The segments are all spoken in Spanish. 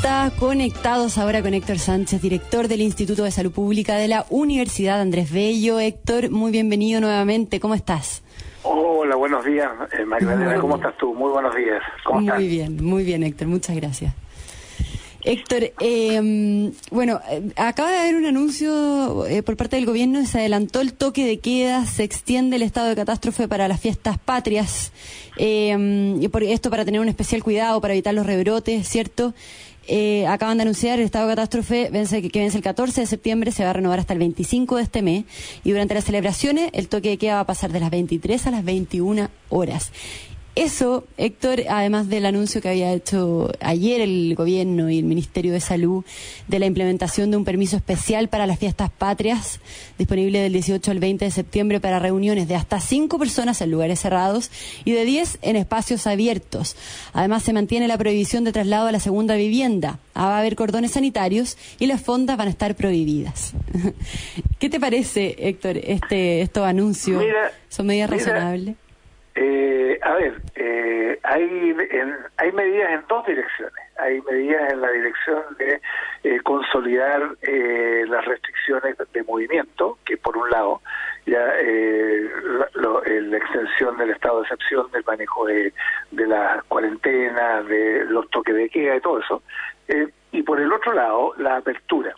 vuelta conectados ahora con Héctor Sánchez, director del Instituto de Salud Pública de la Universidad Andrés Bello. Héctor, muy bienvenido nuevamente. ¿Cómo estás? Hola, buenos días, eh, Magdalena. ¿Cómo estás tú? Muy buenos días. ¿Cómo muy bien, muy bien, Héctor. Muchas gracias. Héctor, eh, bueno, eh, acaba de haber un anuncio eh, por parte del gobierno, se adelantó el toque de queda, se extiende el estado de catástrofe para las fiestas patrias, y por esto para tener un especial cuidado, para evitar los rebrotes, ¿cierto? Acaban de anunciar el estado de catástrofe vence, que vence el 14 de septiembre, se va a renovar hasta el 25 de este mes, y durante las celebraciones el toque de queda va a pasar de las 23 a las 21 horas. Eso, Héctor, además del anuncio que había hecho ayer el gobierno y el Ministerio de Salud de la implementación de un permiso especial para las fiestas patrias, disponible del 18 al 20 de septiembre para reuniones de hasta cinco personas en lugares cerrados y de 10 en espacios abiertos. Además, se mantiene la prohibición de traslado a la segunda vivienda. Ah, va a haber cordones sanitarios y las fondas van a estar prohibidas. ¿Qué te parece, Héctor, este, estos anuncios? ¿Son medidas razonables? Eh, a ver, eh, hay, hay medidas en dos direcciones. Hay medidas en la dirección de eh, consolidar eh, las restricciones de movimiento, que por un lado ya la, extensión del estado de excepción, del manejo de, de la cuarentena, de los toques de queda y todo eso. y por el otro lado, la apertura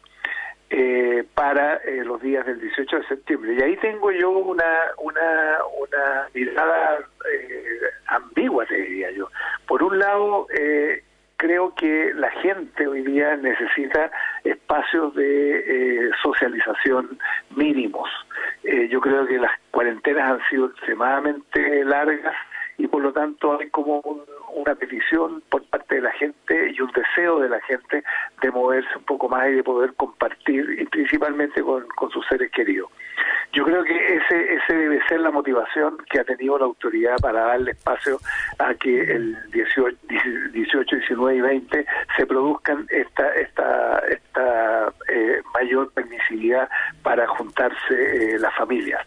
eh, para eh, los días del 18 de septiembre. Y ahí tengo yo una, una, una mirada eh, ambigua, te diría yo. Por un lado, eh, creo que la gente hoy día necesita espacios de socialización mínimos. yo creo que las cuarentenas han sido extremadamente largas y por lo tanto hay como una petición por parte de la gente y un deseo de la gente de moverse un poco más y de poder compartir y principalmente con, sus seres queridos. Yo creo que ese, ese debe ser la motivación que ha tenido la autoridad para darle espacio a que el 18, 18 19 y 20 se produzcan esta, esta, esta eh, mayor permisividad para juntarse eh, las familias.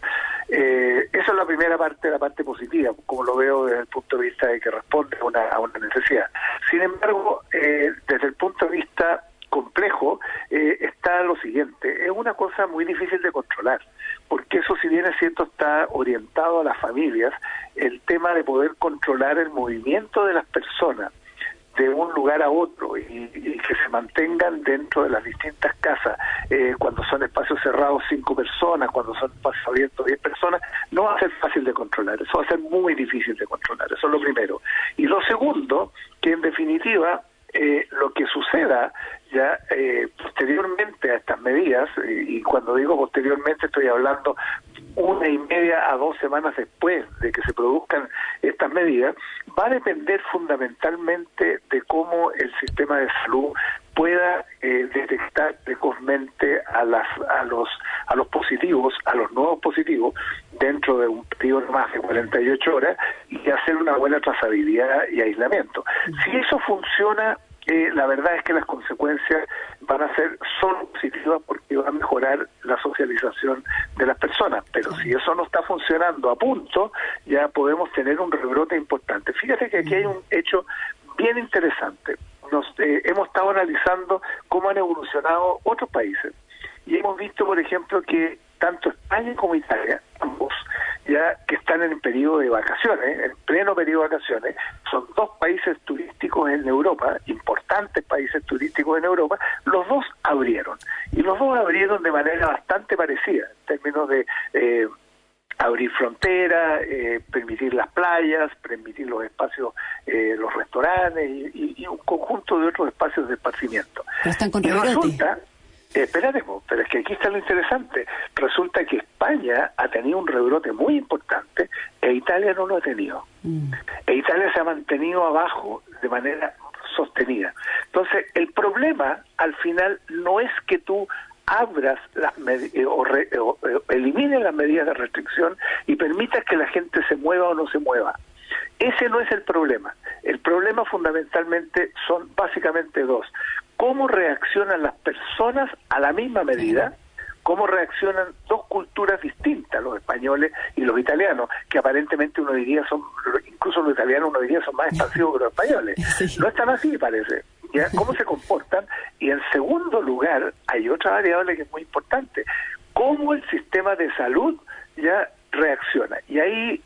Eh, esa es la primera parte, la parte positiva, como lo veo desde el punto de vista de que responde a una, a una necesidad. Sin embargo, eh, desde el punto de vista complejo eh, está lo siguiente, es una cosa muy difícil de controlar, porque eso si bien es cierto está orientado a las familias, el tema de poder controlar el movimiento de las personas, de un lugar a otro y, que se mantengan dentro de las distintas casas, eh, cuando son espacios cerrados cinco personas, cuando son espacios abiertos diez personas, no va a ser fácil de controlar, eso va a ser muy difícil de controlar, eso es lo primero. Y lo segundo, que en definitiva eh, lo que suceda ya eh, posteriormente a estas medidas, y cuando digo posteriormente estoy hablando una y media a dos semanas después de que se produzcan estas medidas, va a depender fundamentalmente de cómo el sistema de salud pueda eh, detectar precozmente a las a los a los positivos, a los nuevos positivos dentro de un periodo más de 48 horas y hacer una buena trazabilidad y aislamiento. Si eso funciona eh, la verdad es que las consecuencias van a ser solo positivas porque va a mejorar la socialización de las personas. Pero si eso no está funcionando a punto, ya podemos tener un rebrote importante. Fíjate que aquí hay un hecho bien interesante. Nos, eh, hemos estado analizando cómo han evolucionado otros países y hemos visto, por ejemplo, que tanto España como Italia, ambos, ya que están en periodo de vacaciones, en pleno periodo de vacaciones, son dos países turísticos en Europa, importantes países turísticos en Europa, los dos abrieron. Y los dos abrieron de manera bastante parecida, en términos de eh, abrir fronteras, eh, permitir las playas, permitir los espacios, eh, los restaurantes y, un conjunto de otros espacios de esparcimiento. están con espérate, pero es que aquí está lo interesante. Resulta que España ha tenido un rebrote muy importante e Italia no lo ha tenido. Mm. E Italia se ha mantenido abajo de manera sostenida. Entonces, el problema al final no es que tú abras las eh, o, o, eh, elimines las medidas de restricción y permitas que la gente se mueva o no se mueva. Ese no es el problema. El problema fundamentalmente son básicamente dos cómo reaccionan las personas a la misma medida, cómo reaccionan dos culturas distintas, los españoles y los italianos, que aparentemente uno diría son, incluso los italianos uno diría son más expansivos que los españoles. No es tan así, parece. ¿ya? ¿Cómo se comportan? Y en segundo lugar, hay otra variable que es muy importante, cómo el sistema de salud ya reacciona. Y ahí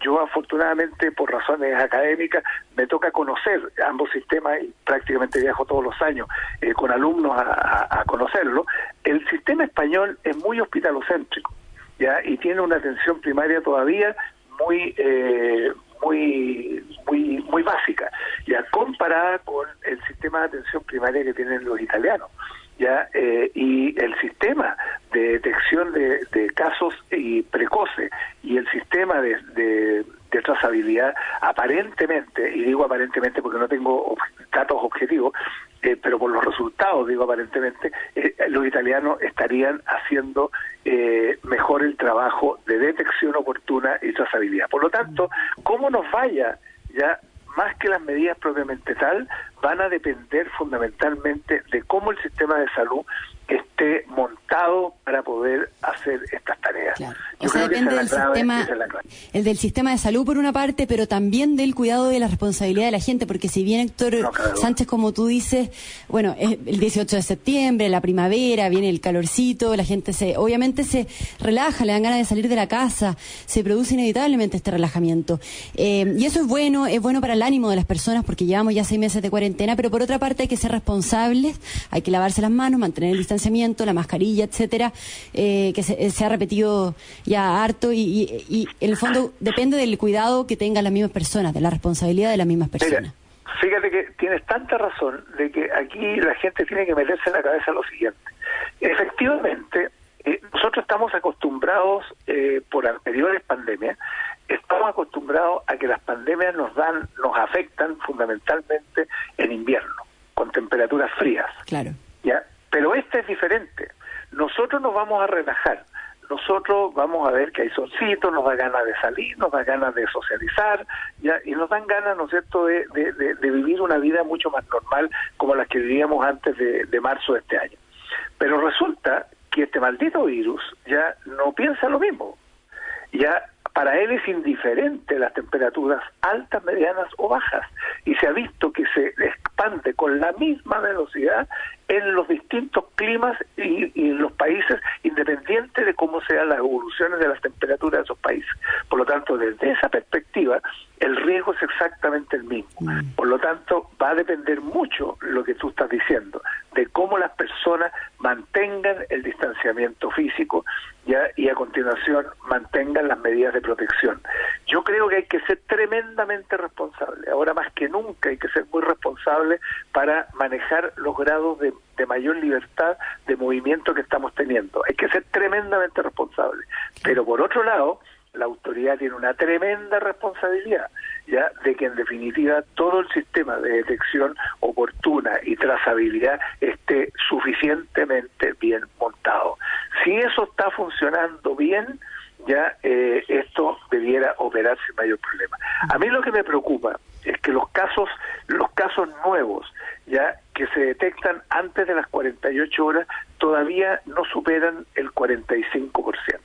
yo afortunadamente por razones académicas me toca conocer ambos sistemas y prácticamente viajo todos los años eh, con alumnos a, conocerlo. El sistema español es muy hospitalocéntrico y tiene una atención primaria todavía muy eh, muy muy muy básica ya comparada con el sistema de atención primaria que tienen los italianos ya eh, y el sistema de detección de, casos y precoces y el sistema de, de, trazabilidad aparentemente y digo aparentemente porque no tengo datos objetivos eh, pero por los resultados digo aparentemente eh, los italianos estarían haciendo mejor el trabajo de detección oportuna y trazabilidad. Por lo tanto cómo nos vaya ya más que las medidas propiamente tal, van a depender fundamentalmente de cómo el sistema de salud esté montado para poder hacer estas tareas. o sea, depende del sistema, el del sistema de salud por una parte, pero también del cuidado de la responsabilidad de la gente, porque si bien Héctor Sánchez, como tú dices, bueno, es el 18 de septiembre, la primavera, viene el calorcito, la gente se, obviamente se relaja, le dan ganas de salir de la casa, se produce inevitablemente este relajamiento. Eh, y eso es bueno, es bueno para el ánimo de las personas, porque llevamos ya seis meses de cuarentena, pero por otra parte hay que ser responsables, hay que lavarse las manos, mantener el distanciamiento la mascarilla, etcétera, eh, que se, ha repetido ya harto y, en el fondo depende del cuidado que tengan las mismas personas, de la responsabilidad de las mismas personas. fíjate que tienes tanta razón de que aquí la gente tiene que meterse en la cabeza lo siguiente. Efectivamente, eh, nosotros estamos acostumbrados eh, por anteriores pandemias, estamos acostumbrados a que las pandemias nos dan, nos afectan fundamentalmente en invierno, con temperaturas frías. Claro. ¿Ya? Pero este es diferente. Nosotros nos vamos a relajar. Nosotros vamos a ver que hay solcitos, nos da ganas de salir, nos da ganas de socializar, ya, y nos dan ganas, ¿no es cierto?, de, de, vivir una vida mucho más normal como la que vivíamos antes de, de marzo de este año. Pero resulta que este maldito virus ya no piensa lo mismo. Ya para él es indiferente las temperaturas altas, medianas o bajas y se ha visto que se expande con la misma velocidad en los distintos climas y, en los países, independiente de cómo sean las evoluciones de las temperaturas de esos países. Por lo tanto, desde esa perspectiva, el riesgo es exactamente el mismo. Mm. Por lo tanto, va a depender mucho lo que tú estás diciendo, de cómo las personas mantengan el distanciamiento físico ya y a continuación mantengan las medidas de protección. Yo creo que hay que ser tremendamente responsable. Ahora más que nunca hay que ser muy responsable para manejar los grados de mayor libertad de movimiento que estamos teniendo. Hay que ser tremendamente responsable. Pero por otro lado, la autoridad tiene una tremenda responsabilidad, ya de que en definitiva todo el sistema de detección oportuna y trazabilidad esté suficientemente bien montado. Si eso está funcionando bien, ya eh, esto debiera operar sin mayor problema. A mí lo que me preocupa es que los casos, los casos nuevos, ya que se detectan antes de las 48 horas, todavía no superan el 45%.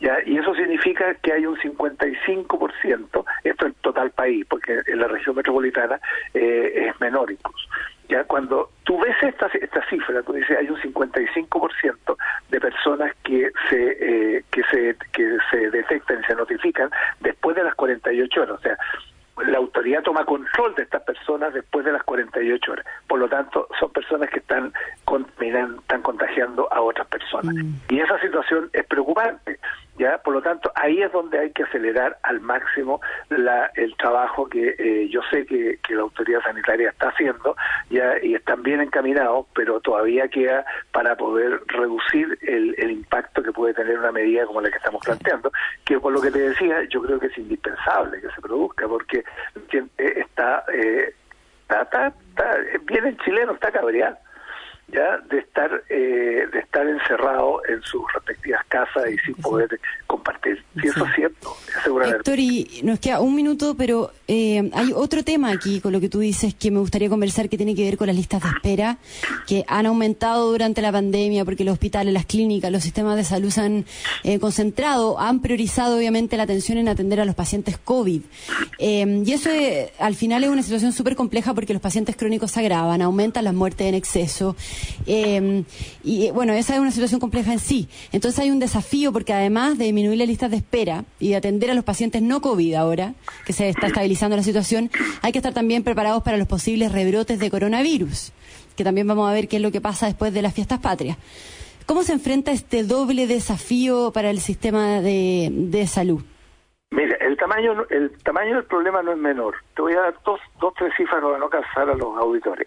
¿ya? Y eso significa que hay un 55%, esto en total país, porque en la región metropolitana eh, es menor incluso. Ya cuando tú ves esta, esta cifra, tú dices hay un 55% de personas que se, eh, que se que se detectan y se notifican después de las 48 horas, o sea, la autoridad toma control de estas personas después de las 48 horas. Por lo tanto, son personas que están, están contagiando a otras personas. Mm. Y esa situación es preocupante. ya Por lo tanto, ahí es donde hay que acelerar al máximo la, el trabajo que eh, yo sé que, la autoridad sanitaria está haciendo ya y están bien encaminados, pero todavía queda para poder reducir el, el impacto que puede tener una medida como la que estamos planteando, que por lo que te decía, yo creo que es indispensable que se produzca, porque eh, está, eh, está, está, está, bien el chileno, está cabreado ya de estar eh, de estar encerrado en sus respectivas casas y sin poder compartir. Eso es cierto, Héctor, y nos queda un minuto, pero eh, hay otro tema aquí con lo que tú dices que me gustaría conversar que tiene que ver con las listas de espera que han aumentado durante la pandemia porque los hospitales, las clínicas, los sistemas de salud se han eh, concentrado, han priorizado obviamente la atención en atender a los pacientes COVID. Eh, y eso al final es una situación súper compleja porque los pacientes crónicos se agravan, aumentan las muertes en exceso. y bueno, esa es una situación compleja en sí. Entonces hay un desafío porque además de disminuir las listas de espera y de atender a los pacientes no COVID ahora, que se está estabilizando la situación, hay que estar también preparados para los posibles rebrotes de coronavirus, que también vamos a ver qué es lo que pasa después de las fiestas patrias. ¿Cómo se enfrenta este doble desafío para el sistema de, salud? Mira, el tamaño, el tamaño del problema no es menor. Te voy a dar dos, dos tres cifras para no cansar a los auditores.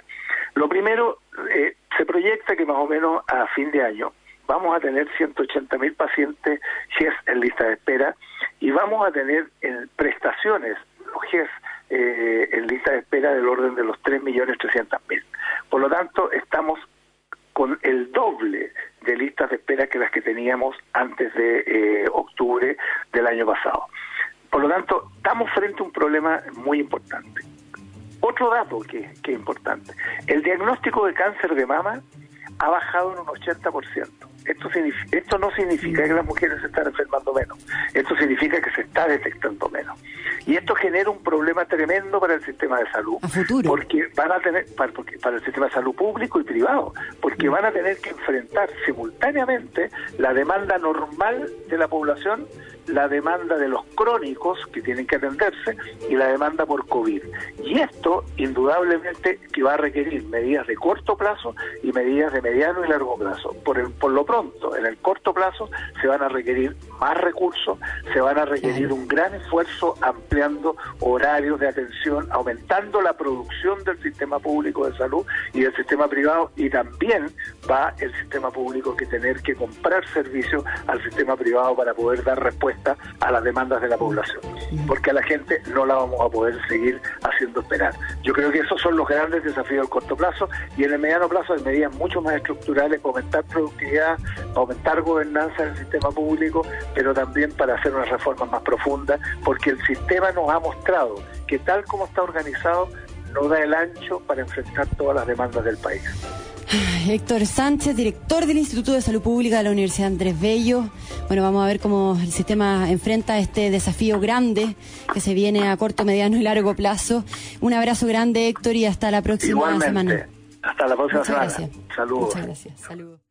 Lo primero, eh, se proyecta que más o menos a fin de año vamos a tener 180 mil pacientes GES en lista de espera y vamos a tener en prestaciones los GES eh, en lista de espera del orden de los 3.300.000. Por lo tanto, estamos con el doble de listas de espera que las que teníamos antes de eh, octubre del año pasado. Por lo tanto, estamos frente a un problema muy importante. Otro dato que, que es importante, el diagnóstico de cáncer de mama ha bajado en un 80%. Esto, esto no significa que las mujeres se están enfermando menos, esto significa que se está detectando menos. Y esto genera un problema tremendo para el sistema de salud. Porque van a tener, para, para el sistema de salud público y privado, porque van a tener que enfrentar simultáneamente la demanda normal de la población la demanda de los crónicos que tienen que atenderse y la demanda por COVID. Y esto, indudablemente, que va a requerir medidas de corto plazo y medidas de mediano y largo plazo. Por, por lo pronto, en el corto plazo se van a requerir más recursos, se van a requerir un gran esfuerzo ampliando horarios de atención, aumentando la producción del sistema público de salud y del sistema privado y también va el sistema público que tener que comprar servicios al sistema privado para poder dar respuesta a las demandas de la población, porque a la gente no la vamos a poder seguir haciendo esperar. Yo creo que esos son los grandes desafíos del corto plazo y en el mediano plazo hay medidas mucho más estructurales para aumentar productividad, aumentar gobernanza en el sistema público, pero también para hacer unas reformas más profundas, porque el sistema nos ha mostrado que tal como está organizado no da el ancho para enfrentar todas las demandas del país. Héctor Sánchez, director del Instituto de Salud Pública de la Universidad Andrés Bello. Bueno, vamos a ver cómo el sistema enfrenta este desafío grande que se viene a corto, mediano y largo plazo. Un abrazo grande, Héctor, y hasta la próxima semana. Hasta la próxima semana. Saludos. Muchas gracias. Saludos.